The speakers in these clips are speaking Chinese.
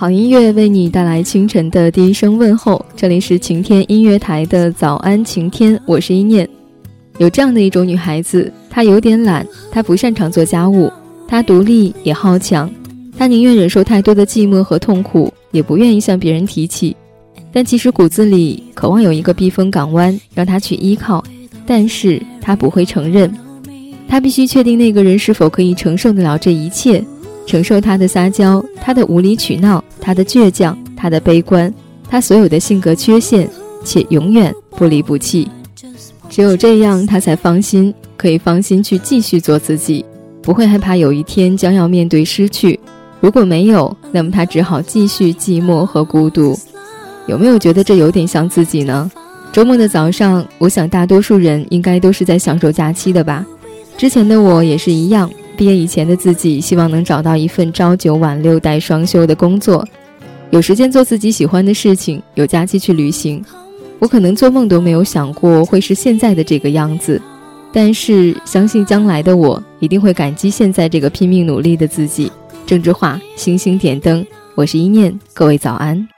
好音乐为你带来清晨的第一声问候。这里是晴天音乐台的早安晴天，我是一念。有这样的一种女孩子，她有点懒，她不擅长做家务，她独立也好强，她宁愿忍受太多的寂寞和痛苦，也不愿意向别人提起。但其实骨子里渴望有一个避风港湾，让她去依靠，但是她不会承认。她必须确定那个人是否可以承受得了这一切。承受他的撒娇，他的无理取闹，他的倔强，他的悲观，他所有的性格缺陷，且永远不离不弃。只有这样，他才放心，可以放心去继续做自己，不会害怕有一天将要面对失去。如果没有，那么他只好继续寂寞和孤独。有没有觉得这有点像自己呢？周末的早上，我想大多数人应该都是在享受假期的吧。之前的我也是一样。毕业以前的自己，希望能找到一份朝九晚六带双休的工作，有时间做自己喜欢的事情，有假期去旅行。我可能做梦都没有想过会是现在的这个样子，但是相信将来的我一定会感激现在这个拼命努力的自己。郑智化，星星点灯，我是一念，各位早安。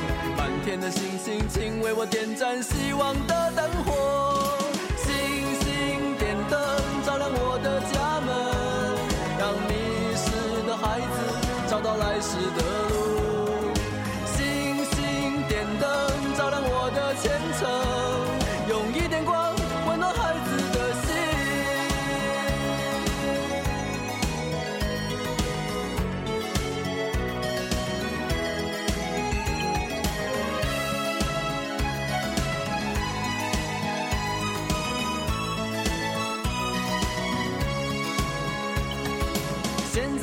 满天的星星，请为我点燃希望的灯火。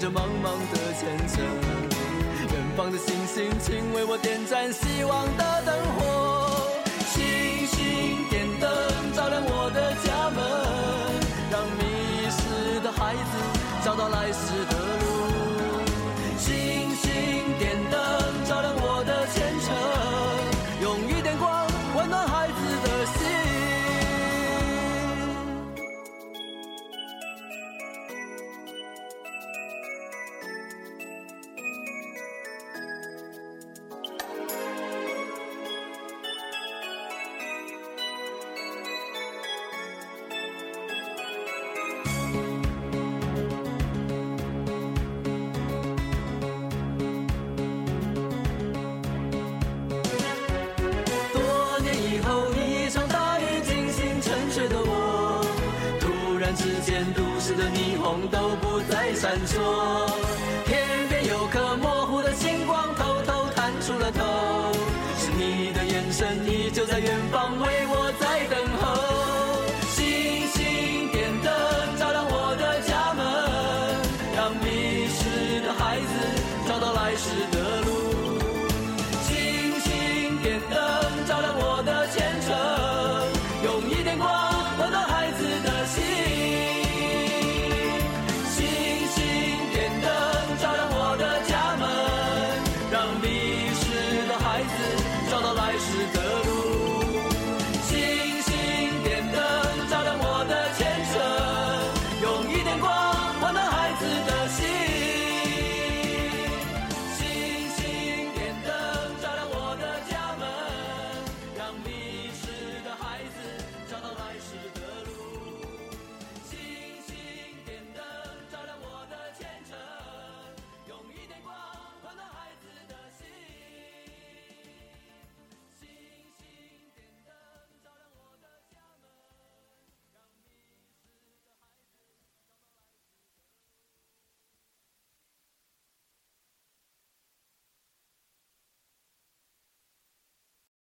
着茫茫的前程，远方的星星，请为我点盏希望的灯火。都市的霓虹都不再闪烁，天边有颗模糊